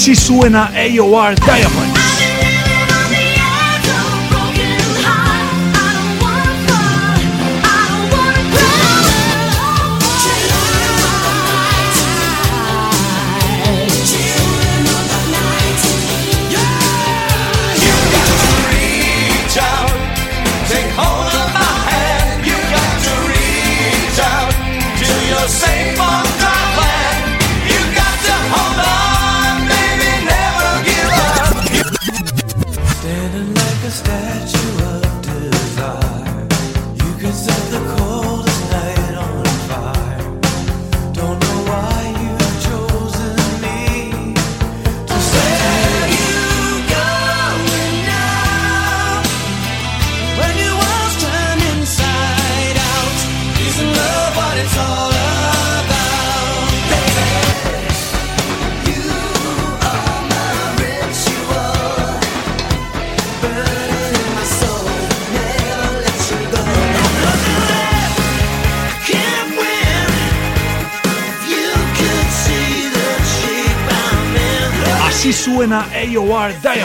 Así suena AOR Diamonds. AOR Diamonds.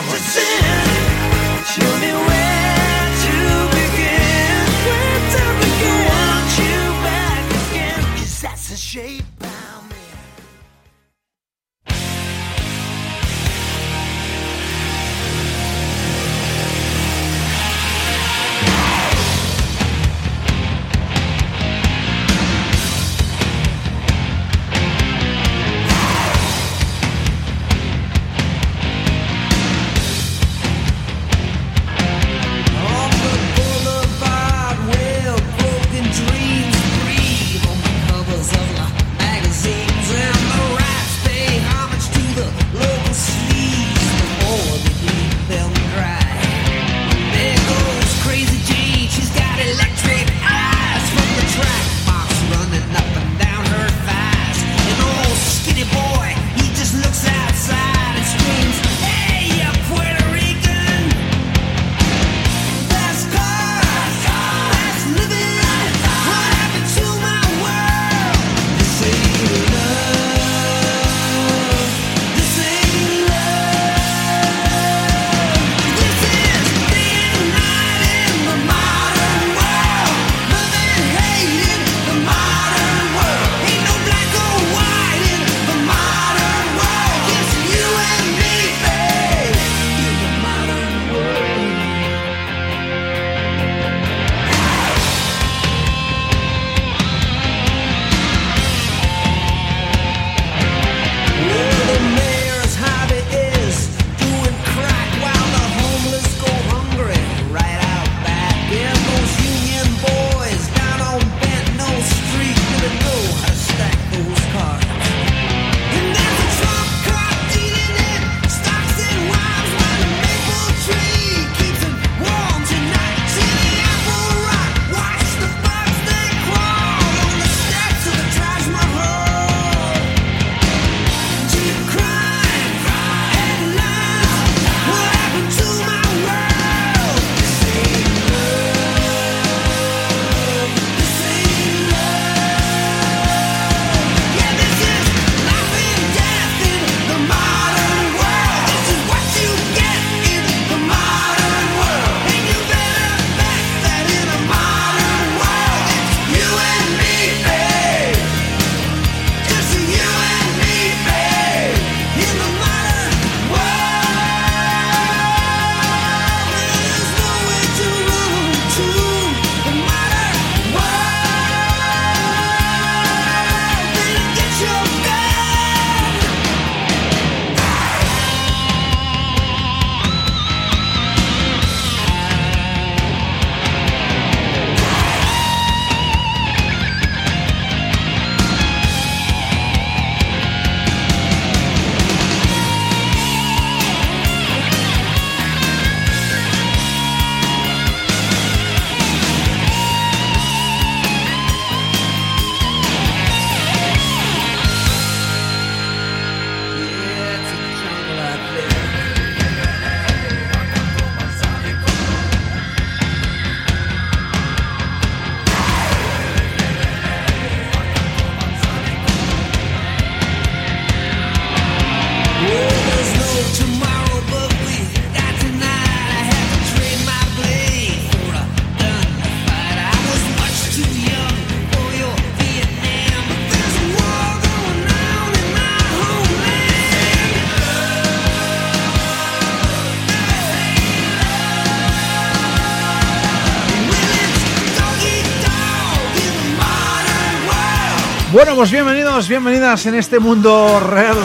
Bueno, pues bienvenidos, bienvenidas en este mundo real,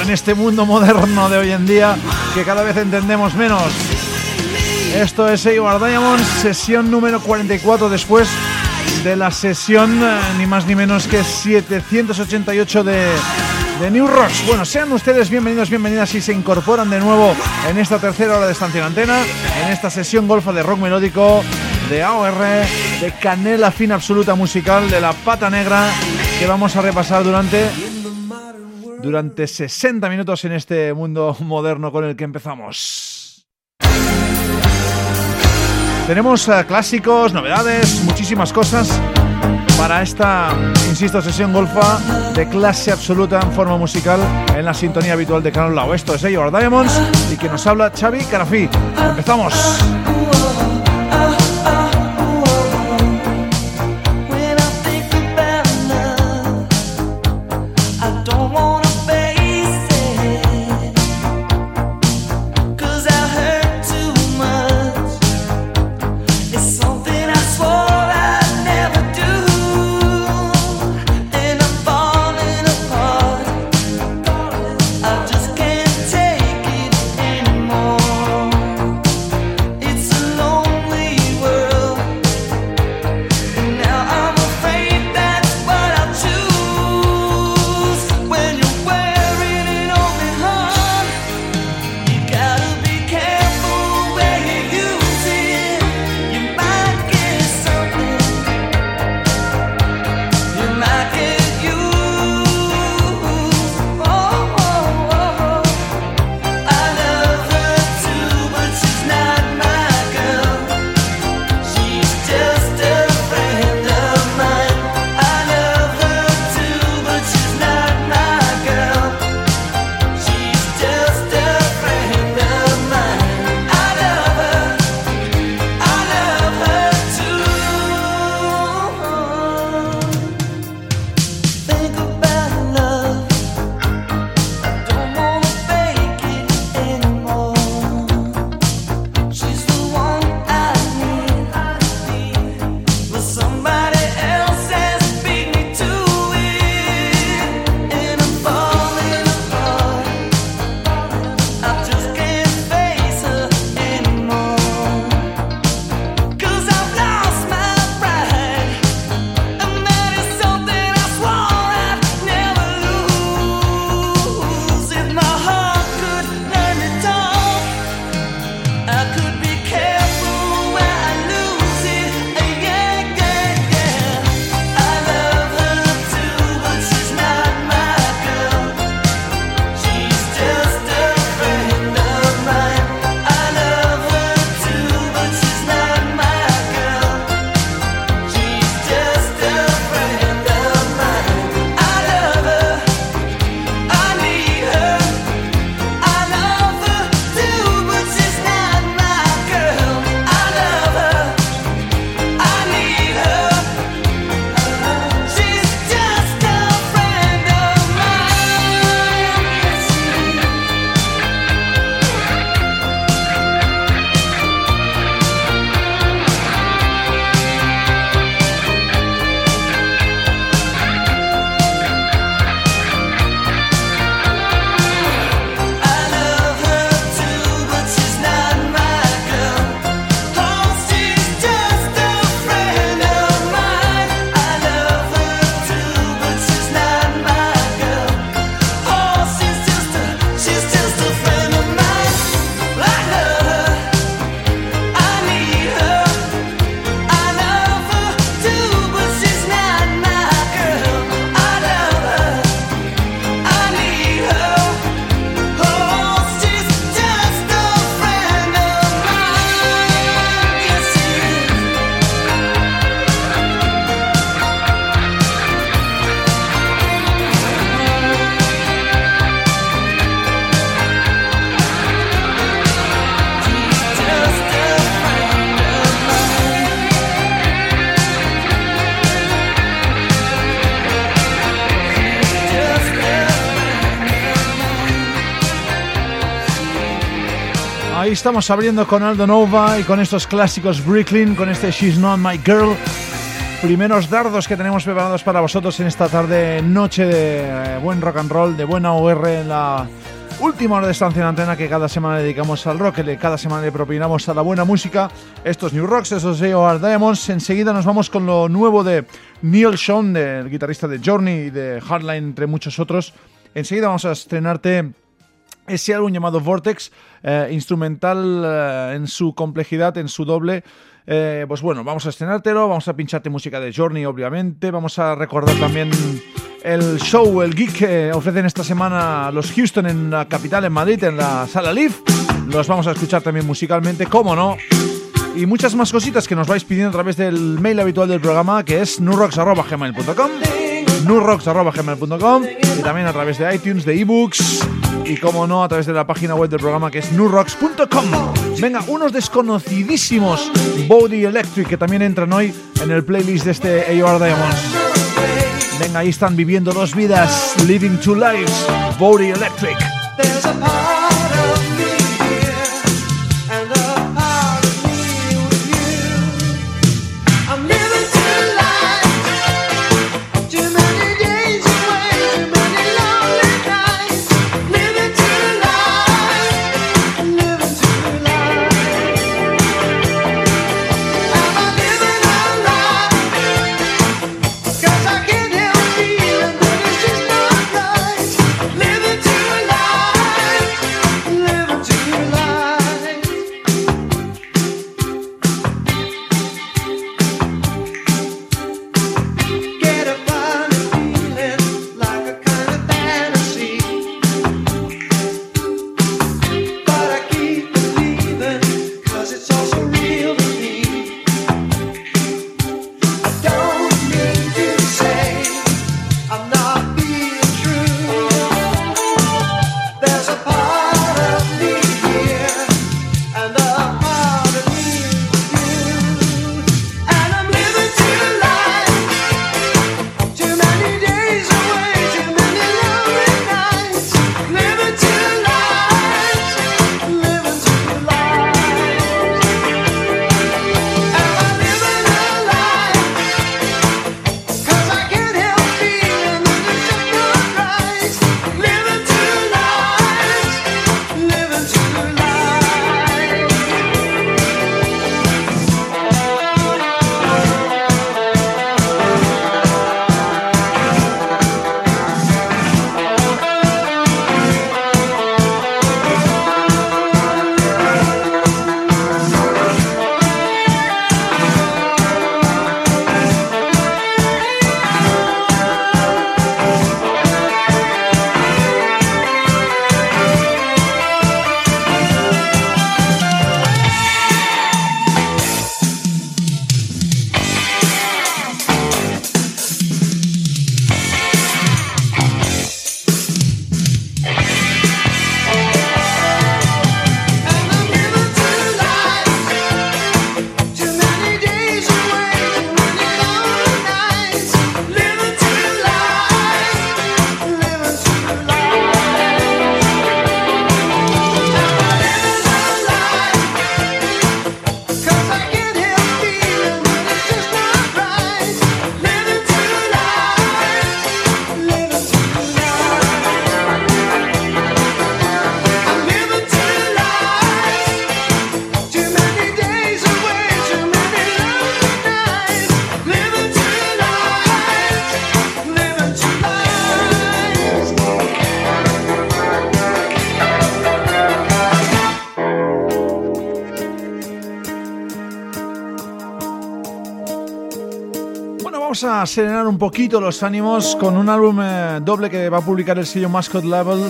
en este mundo moderno de hoy en día que cada vez entendemos menos. Esto es AOR Diamonds, sesión número 44 después de la sesión eh, ni más ni menos que 788 de, de New Rocks. Bueno, sean ustedes bienvenidos, bienvenidas y se incorporan de nuevo en esta tercera hora de Estancia Antena, en esta sesión golfa de rock melódico, de AOR, de canela fina absoluta musical, de la pata negra que vamos a repasar durante durante 60 minutos en este mundo moderno con el que empezamos. Tenemos uh, clásicos, novedades, muchísimas cosas para esta, insisto, sesión golfa de clase absoluta en forma musical en la sintonía habitual de Canal Lao. Esto es Your Diamonds y que nos habla Xavi Carafí. Empezamos. Estamos abriendo con Aldo Nova y con estos clásicos Brooklyn, con este She's Not My Girl. primeros dardos que tenemos preparados para vosotros en esta tarde, noche de buen rock and roll, de buena OR en la última hora de estancia en antena que cada semana dedicamos al rock, que cada semana le propinamos a la buena música. Estos New Rocks, estos AOR Diamonds. Enseguida nos vamos con lo nuevo de Neil Sean, del guitarrista de Journey y de Hardline, entre muchos otros. Enseguida vamos a estrenarte ese álbum llamado Vortex, eh, instrumental eh, en su complejidad, en su doble. Eh, pues bueno, vamos a estrenártelo, vamos a pincharte música de Journey, obviamente. Vamos a recordar también el show, el geek que ofrecen esta semana los Houston en la capital, en Madrid, en la sala Live. Los vamos a escuchar también musicalmente, cómo no. Y muchas más cositas que nos vais pidiendo a través del mail habitual del programa, que es nurrocks.gmail.com nurrocks.gmail.com y también a través de iTunes, de ebooks y como no a través de la página web del programa que es nurrocks.com. Venga, unos desconocidísimos Body Electric que también entran hoy en el playlist de este AOR Diamonds. Venga, ahí están viviendo dos vidas, living two lives, Body Electric. A serenar un poquito los ánimos con un álbum eh, doble que va a publicar el sello Mascot Level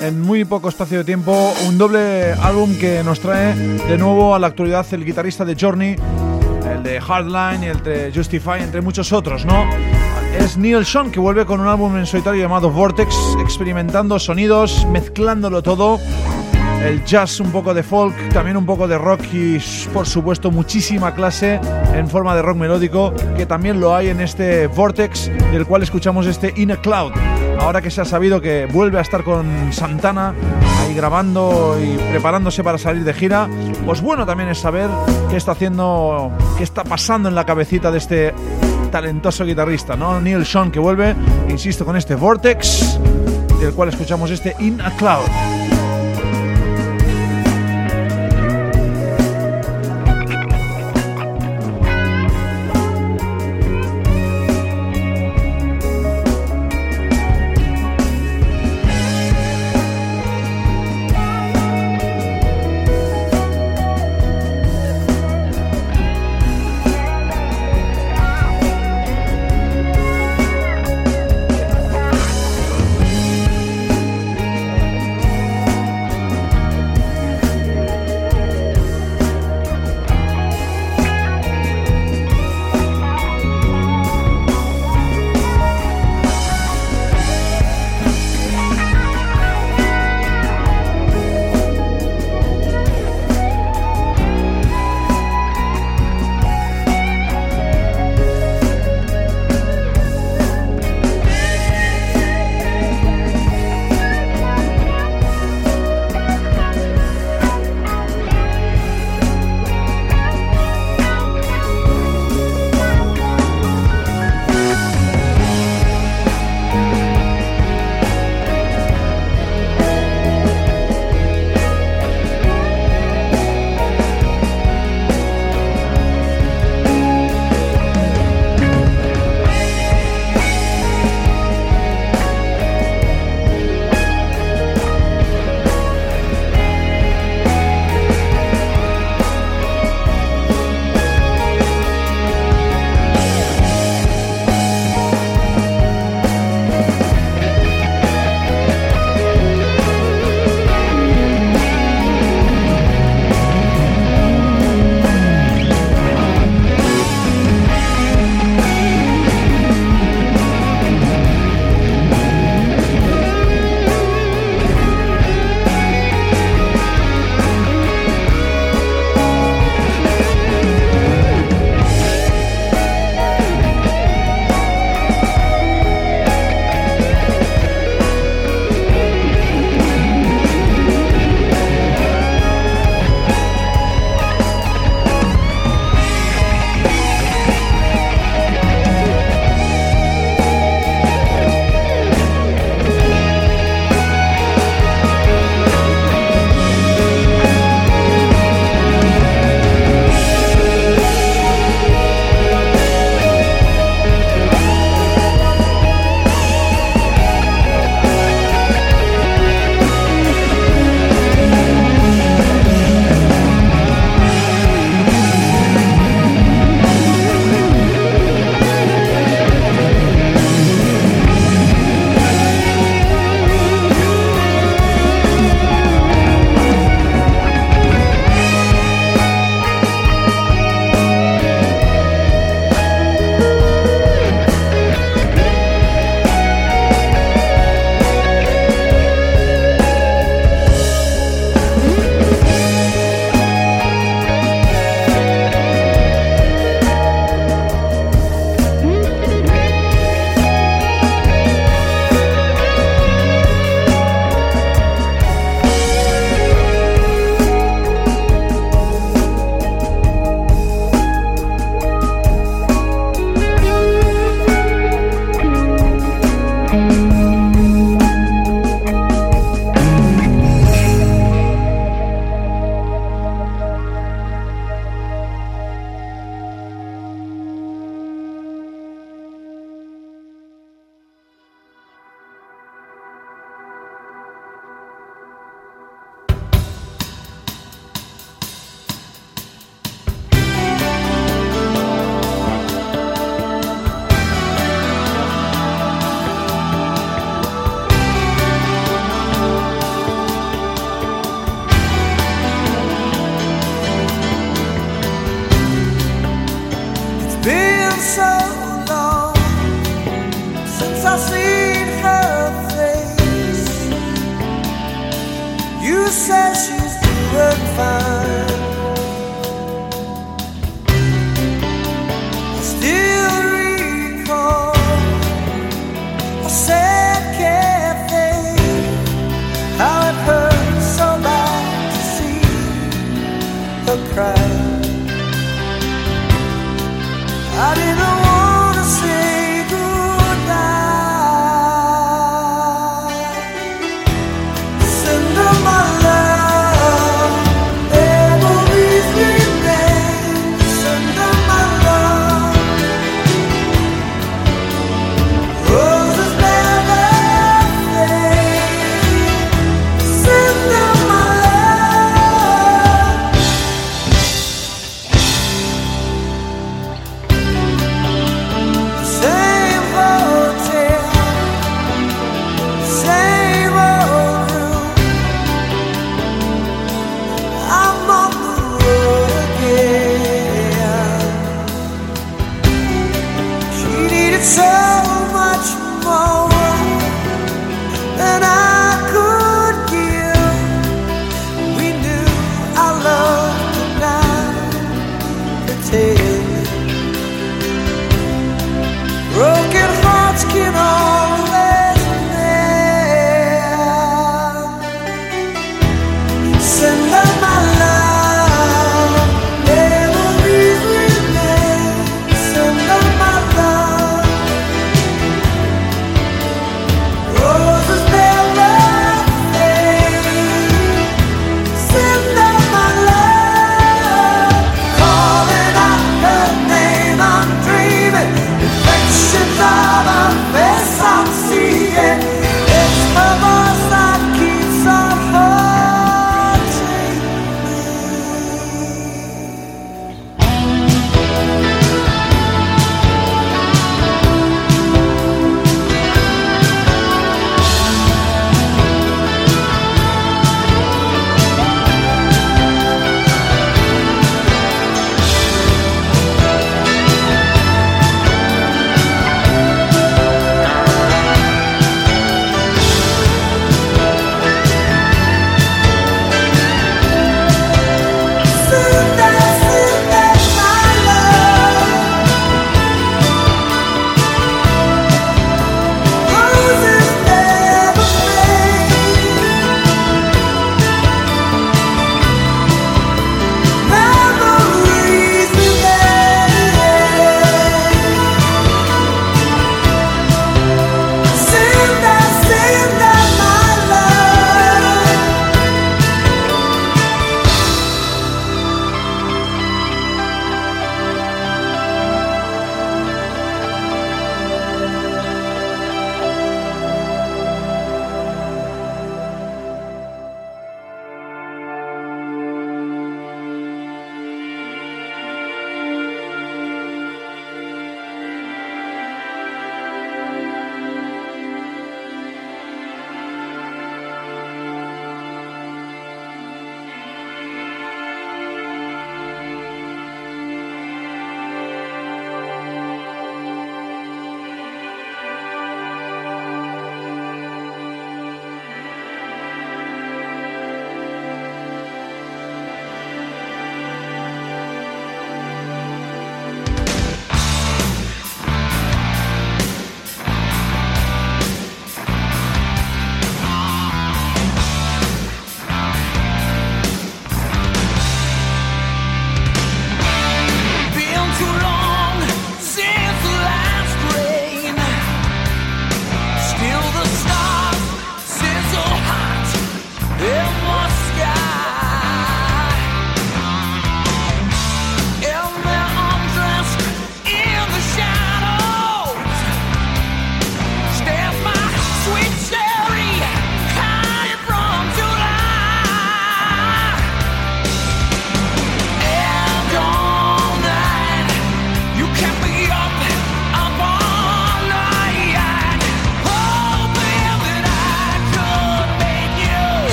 en muy poco espacio de tiempo. Un doble álbum que nos trae de nuevo a la actualidad el guitarrista de Journey, el de Hardline y el de Justify, entre muchos otros, ¿no? Es Neil Sean que vuelve con un álbum en solitario llamado Vortex, experimentando sonidos, mezclándolo todo el jazz, un poco de folk, también un poco de rock y por supuesto muchísima clase en forma de rock melódico que también lo hay en este Vortex del cual escuchamos este In a Cloud. Ahora que se ha sabido que vuelve a estar con Santana ahí grabando y preparándose para salir de gira, pues bueno también es saber qué está haciendo, qué está pasando en la cabecita de este talentoso guitarrista, ¿no? Neil Sean que vuelve, insisto, con este Vortex, del cual escuchamos este In a Cloud.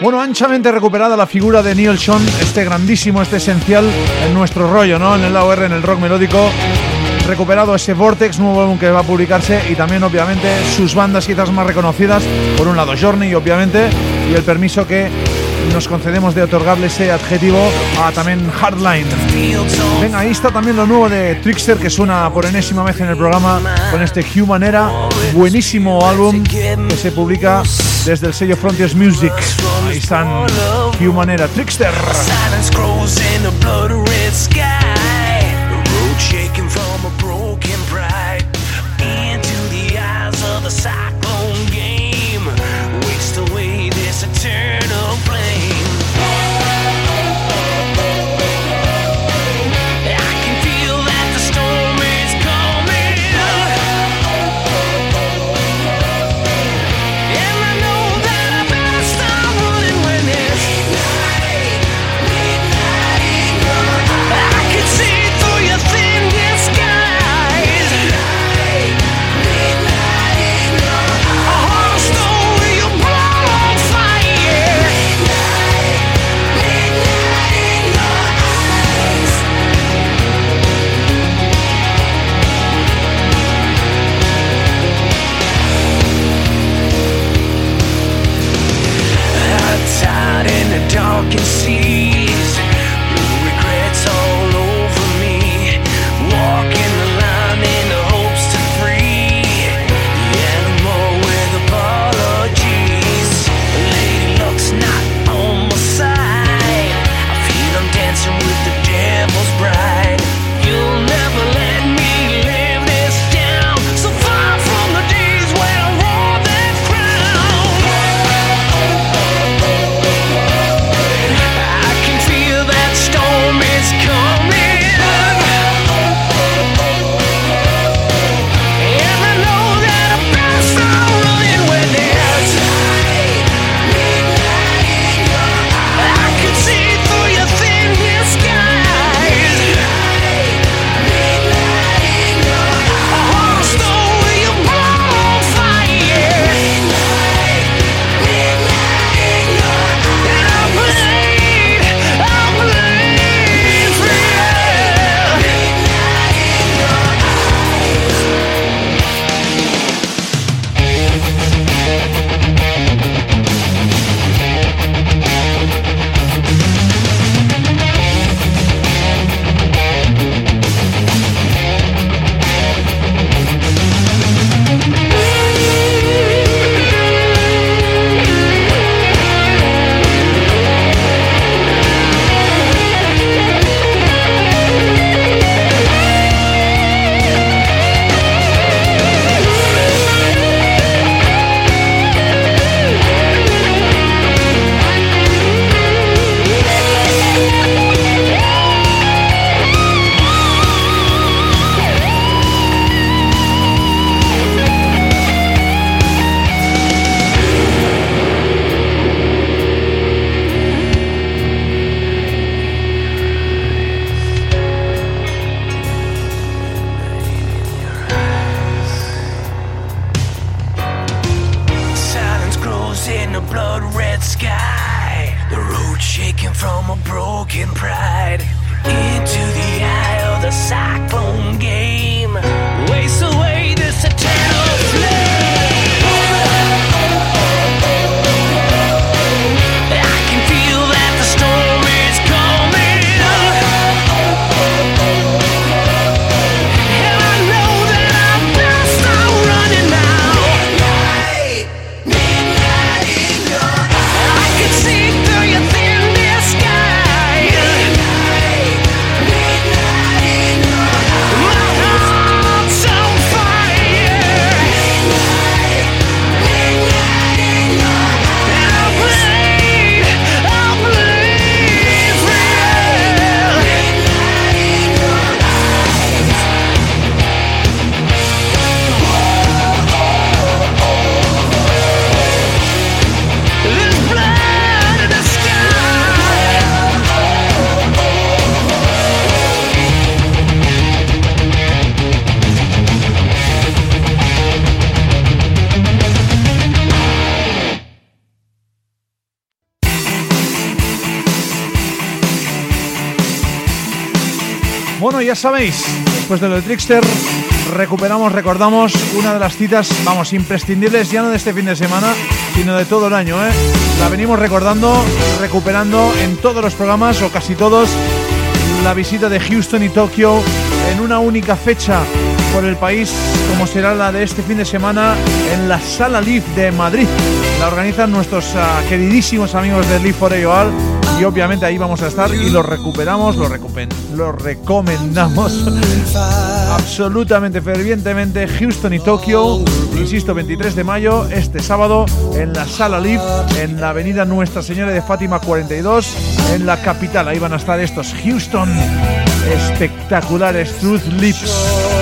Bueno, anchamente recuperada la figura de Neil Sean, este grandísimo, este esencial en nuestro rollo, ¿no? En el AOR, en el rock melódico. Recuperado ese Vortex, nuevo álbum que va a publicarse y también, obviamente, sus bandas quizás más reconocidas. Por un lado, Journey, obviamente, y el permiso que nos concedemos de otorgarle ese adjetivo a también Hardline. Venga, ahí está también lo nuevo de Trickster que suena por enésima vez en el programa con este Human Era, buenísimo álbum que se publica desde el sello Frontiers Music. Ahí están Human Era, Trickster. Sabéis, después de lo de Trickster, recuperamos, recordamos una de las citas, vamos, imprescindibles ya no de este fin de semana, sino de todo el año, ¿eh? La venimos recordando, recuperando en todos los programas, o casi todos, la visita de Houston y Tokio en una única fecha por el país, como será la de este fin de semana en la Sala Leaf de Madrid. La organizan nuestros uh, queridísimos amigos de Leaf for AOL y obviamente ahí vamos a estar y lo recuperamos, lo, recupen, lo recomendamos absolutamente fervientemente Houston y Tokio, insisto, 23 de mayo, este sábado en la Sala Leaf, en la avenida Nuestra Señora de Fátima 42, en la capital. Ahí van a estar estos Houston espectaculares Truth Lips.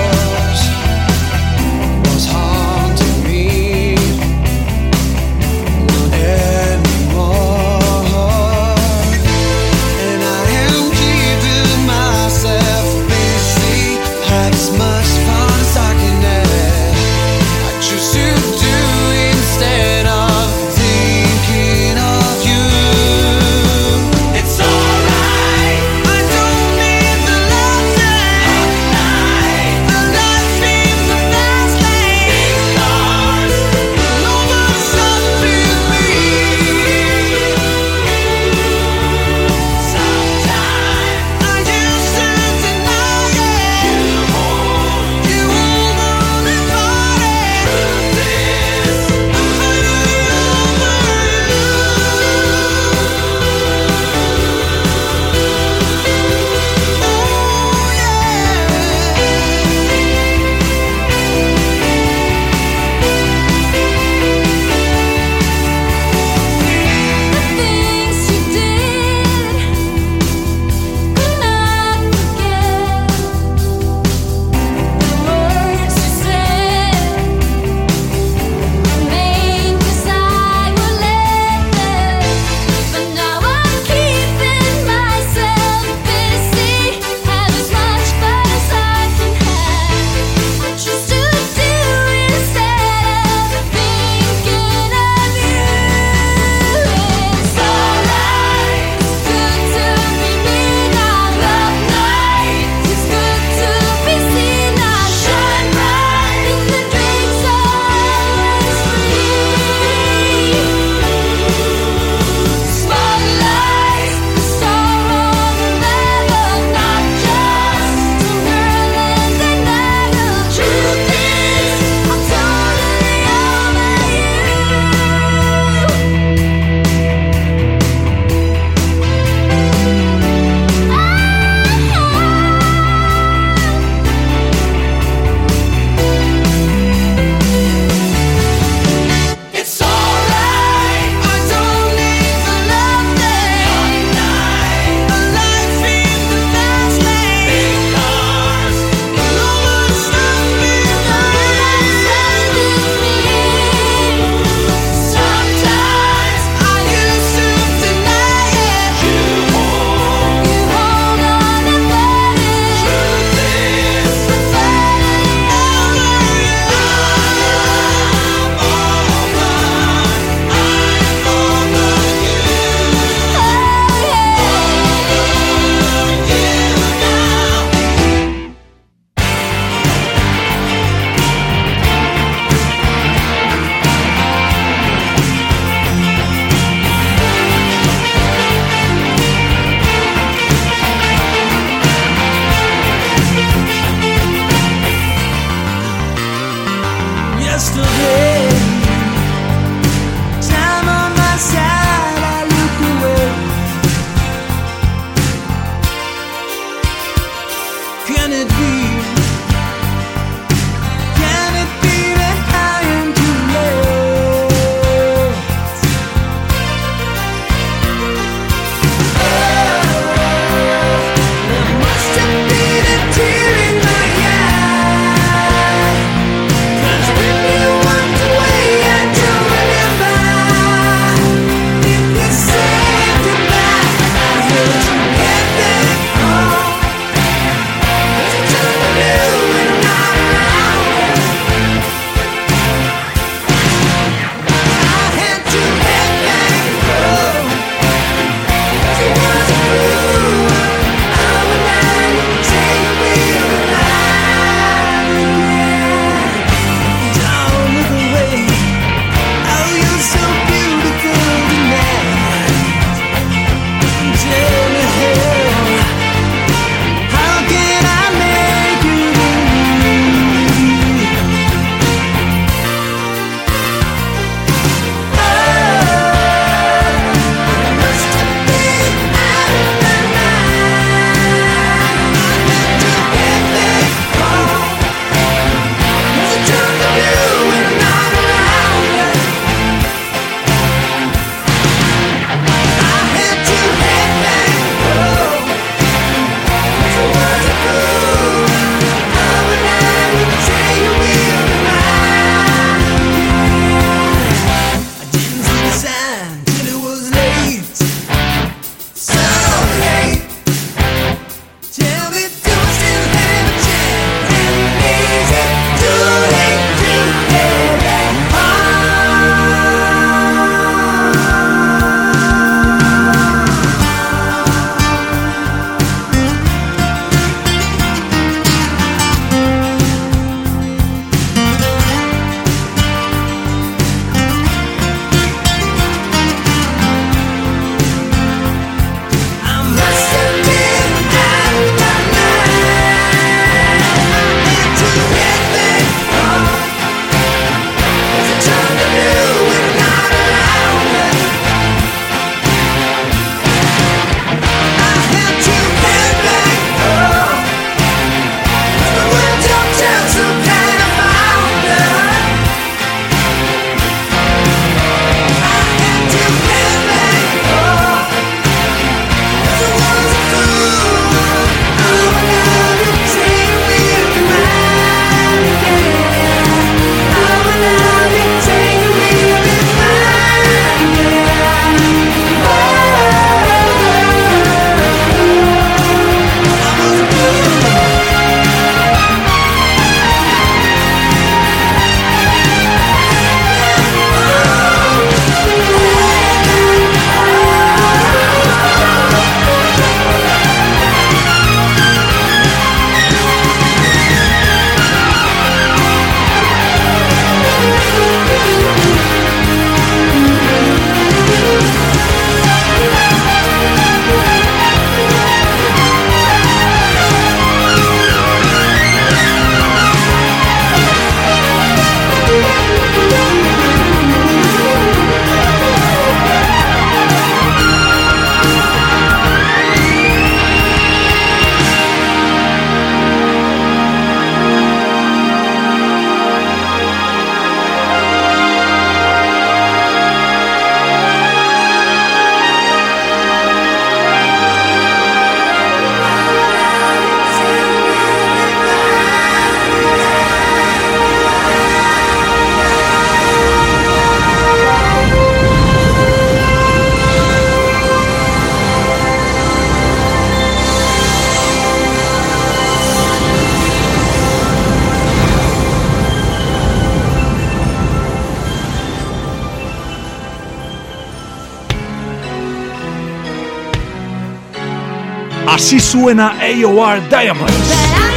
Así suena AOR Diamonds.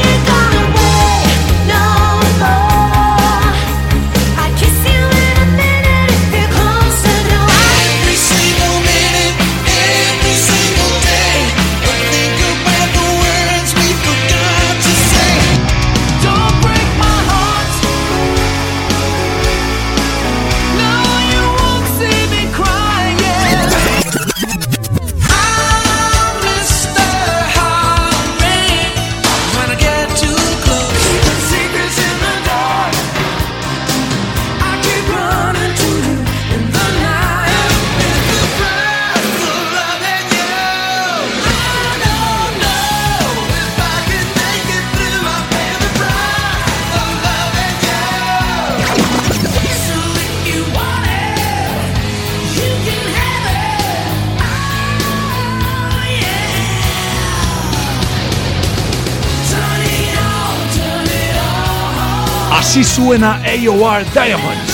Así suena AOR Diamonds.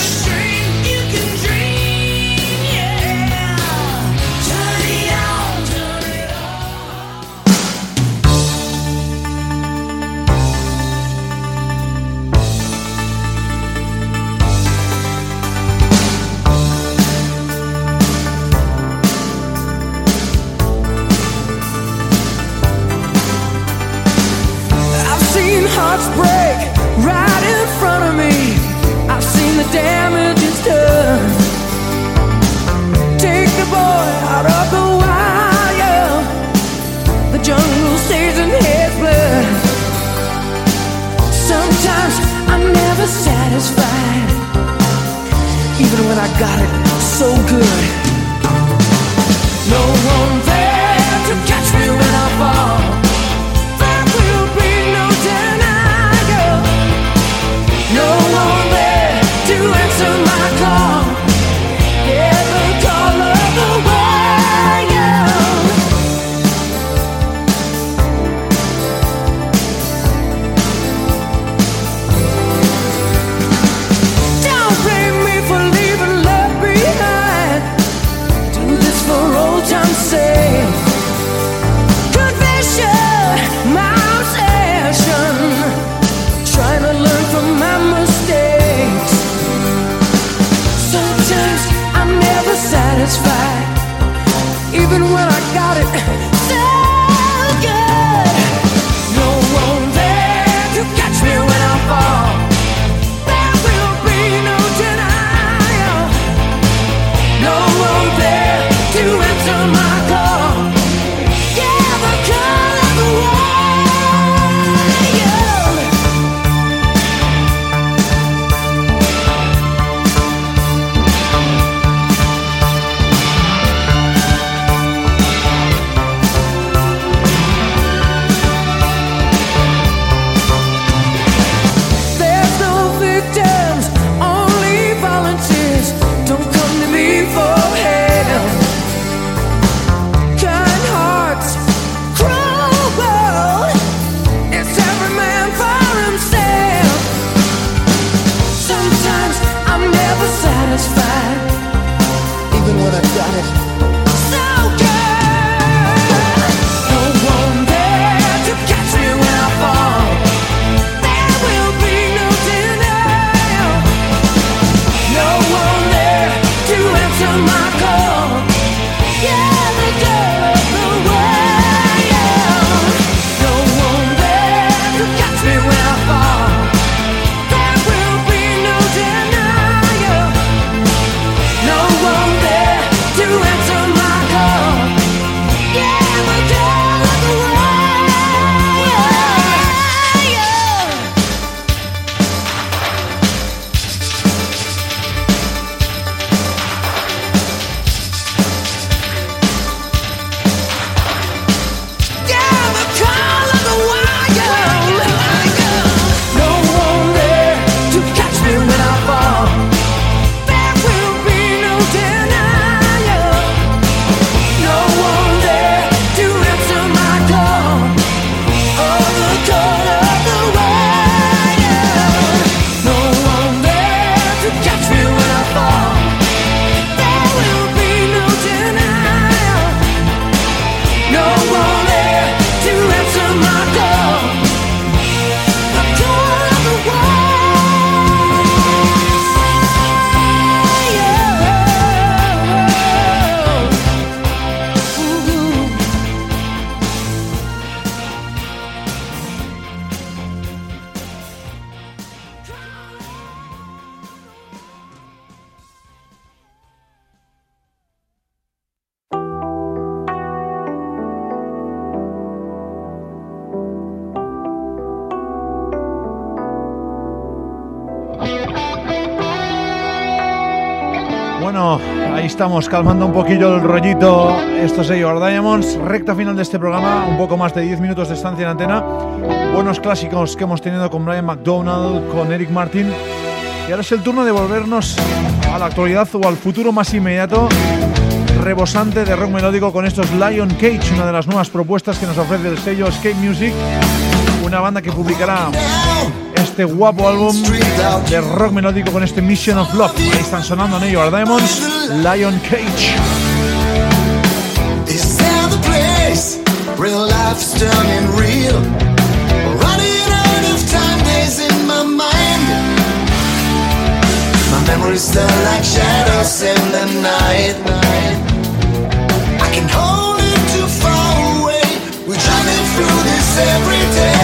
Estamos calmando un poquillo el rollito. Esto es Diamonds, recta final de este programa, un poco más de 10 minutos de estancia en antena. Buenos clásicos que hemos tenido con Brian McDonald, con Eric Martin. Y ahora es el turno de volvernos a la actualidad o al futuro más inmediato, rebosante de rock melódico con estos Lion Cage, una de las nuevas propuestas que nos ofrece el sello Escape Music, una banda que publicará este guapo álbum de rock melódico con este Mission of Love. Ahí están sonando en ello Diamonds, Lion Cage. Real life is turning real. Running out of time, days in my mind. My memories still like shadows in the night. I can hold it too far away. We're driving through this every day.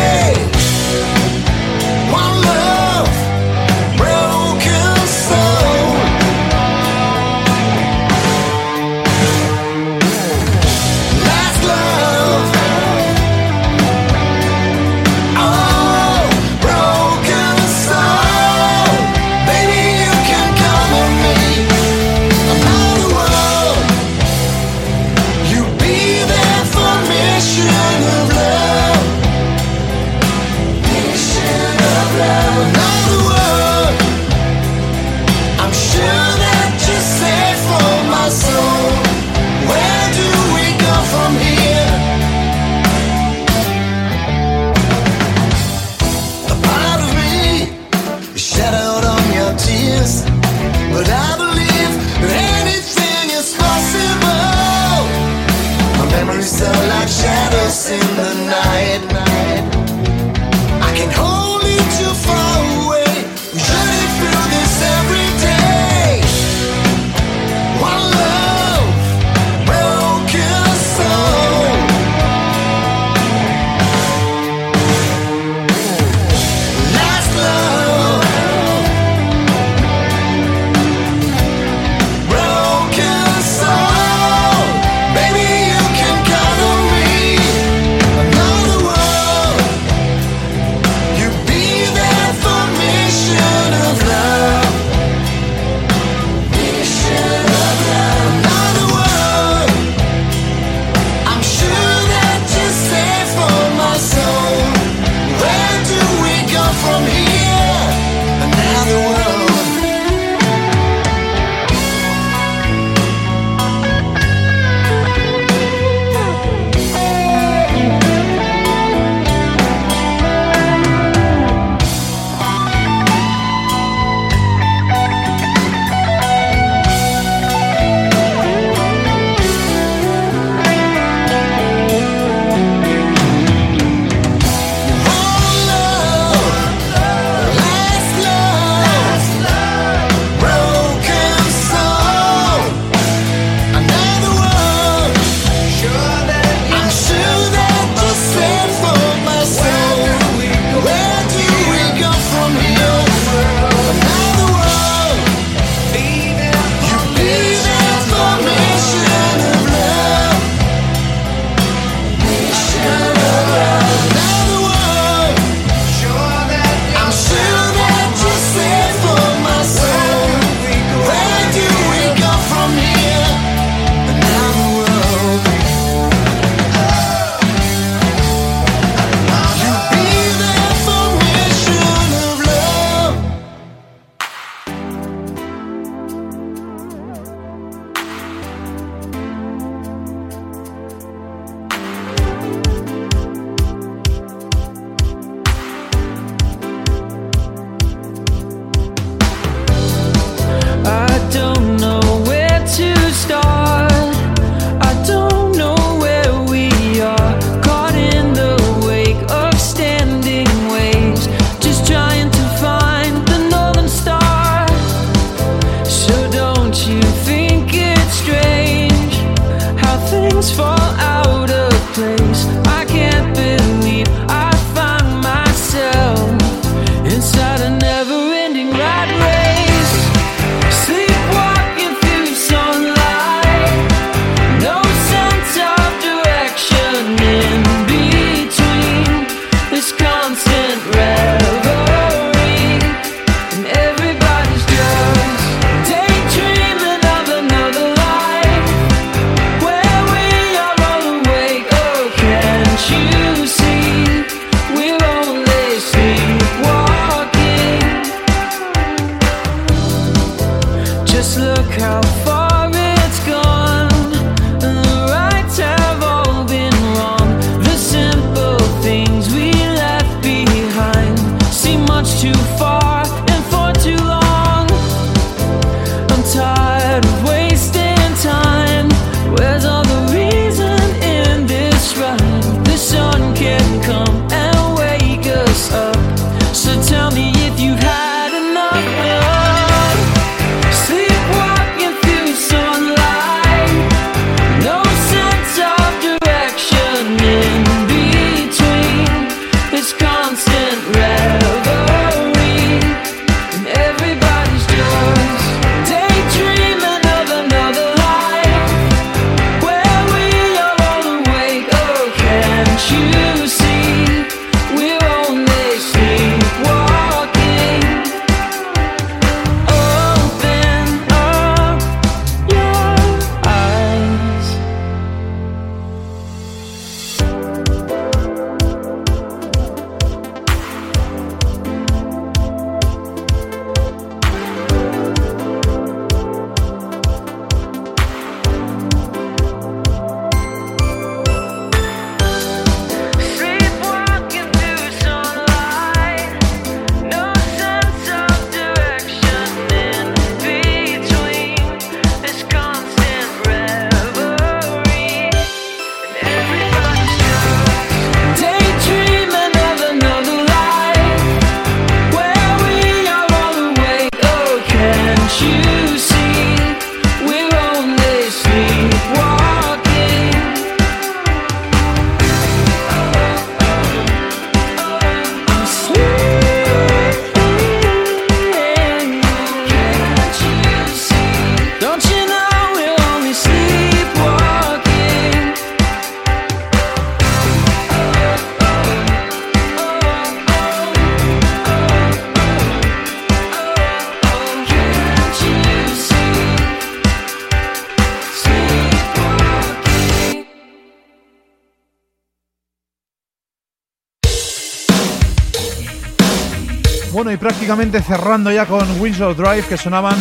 Prácticamente cerrando ya con Winslow Drive, que sonaban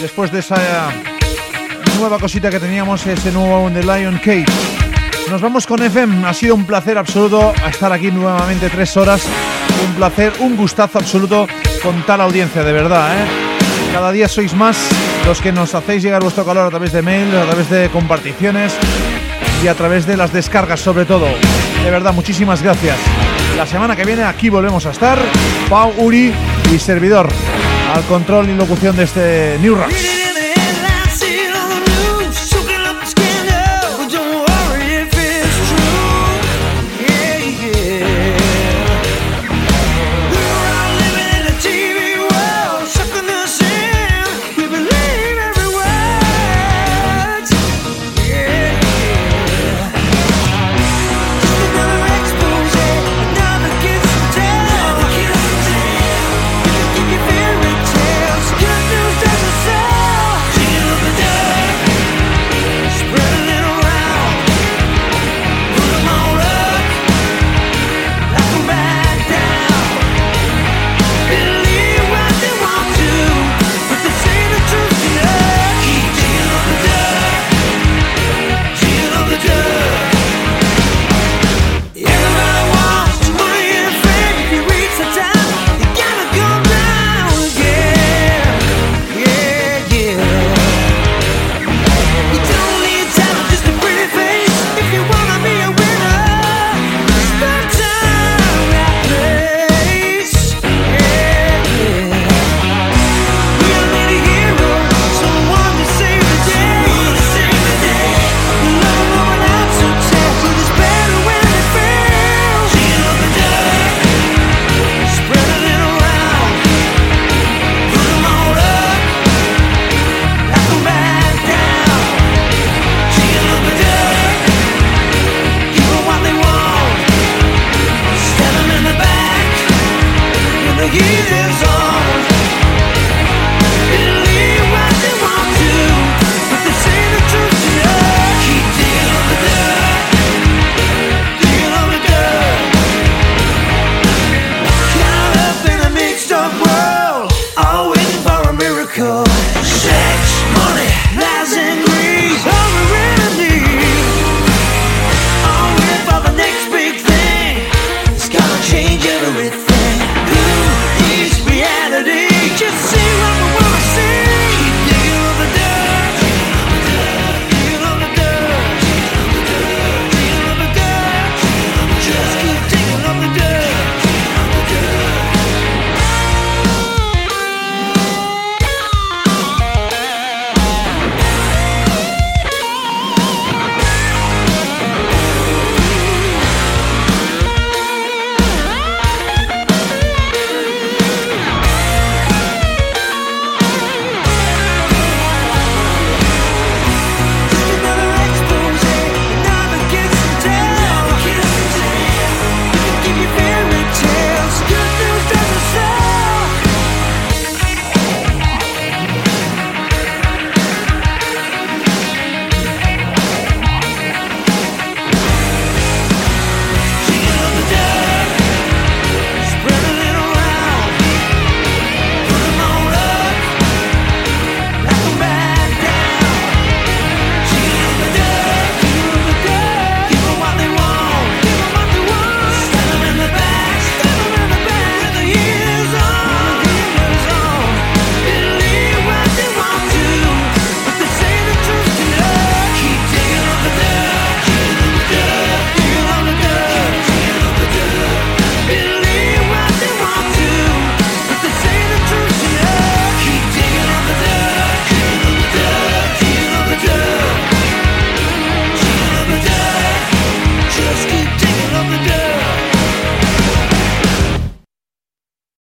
después de esa nueva cosita que teníamos, ese nuevo The Lion Cage. Nos vamos con FM, ha sido un placer absoluto estar aquí nuevamente tres horas. Un placer, un gustazo absoluto con tal audiencia, de verdad. ¿eh? Cada día sois más los que nos hacéis llegar vuestro calor a través de mail, a través de comparticiones y a través de las descargas sobre todo. De verdad, muchísimas gracias. La semana que viene aquí volvemos a estar, Pau, Uri y servidor, al control y locución de este New Rock.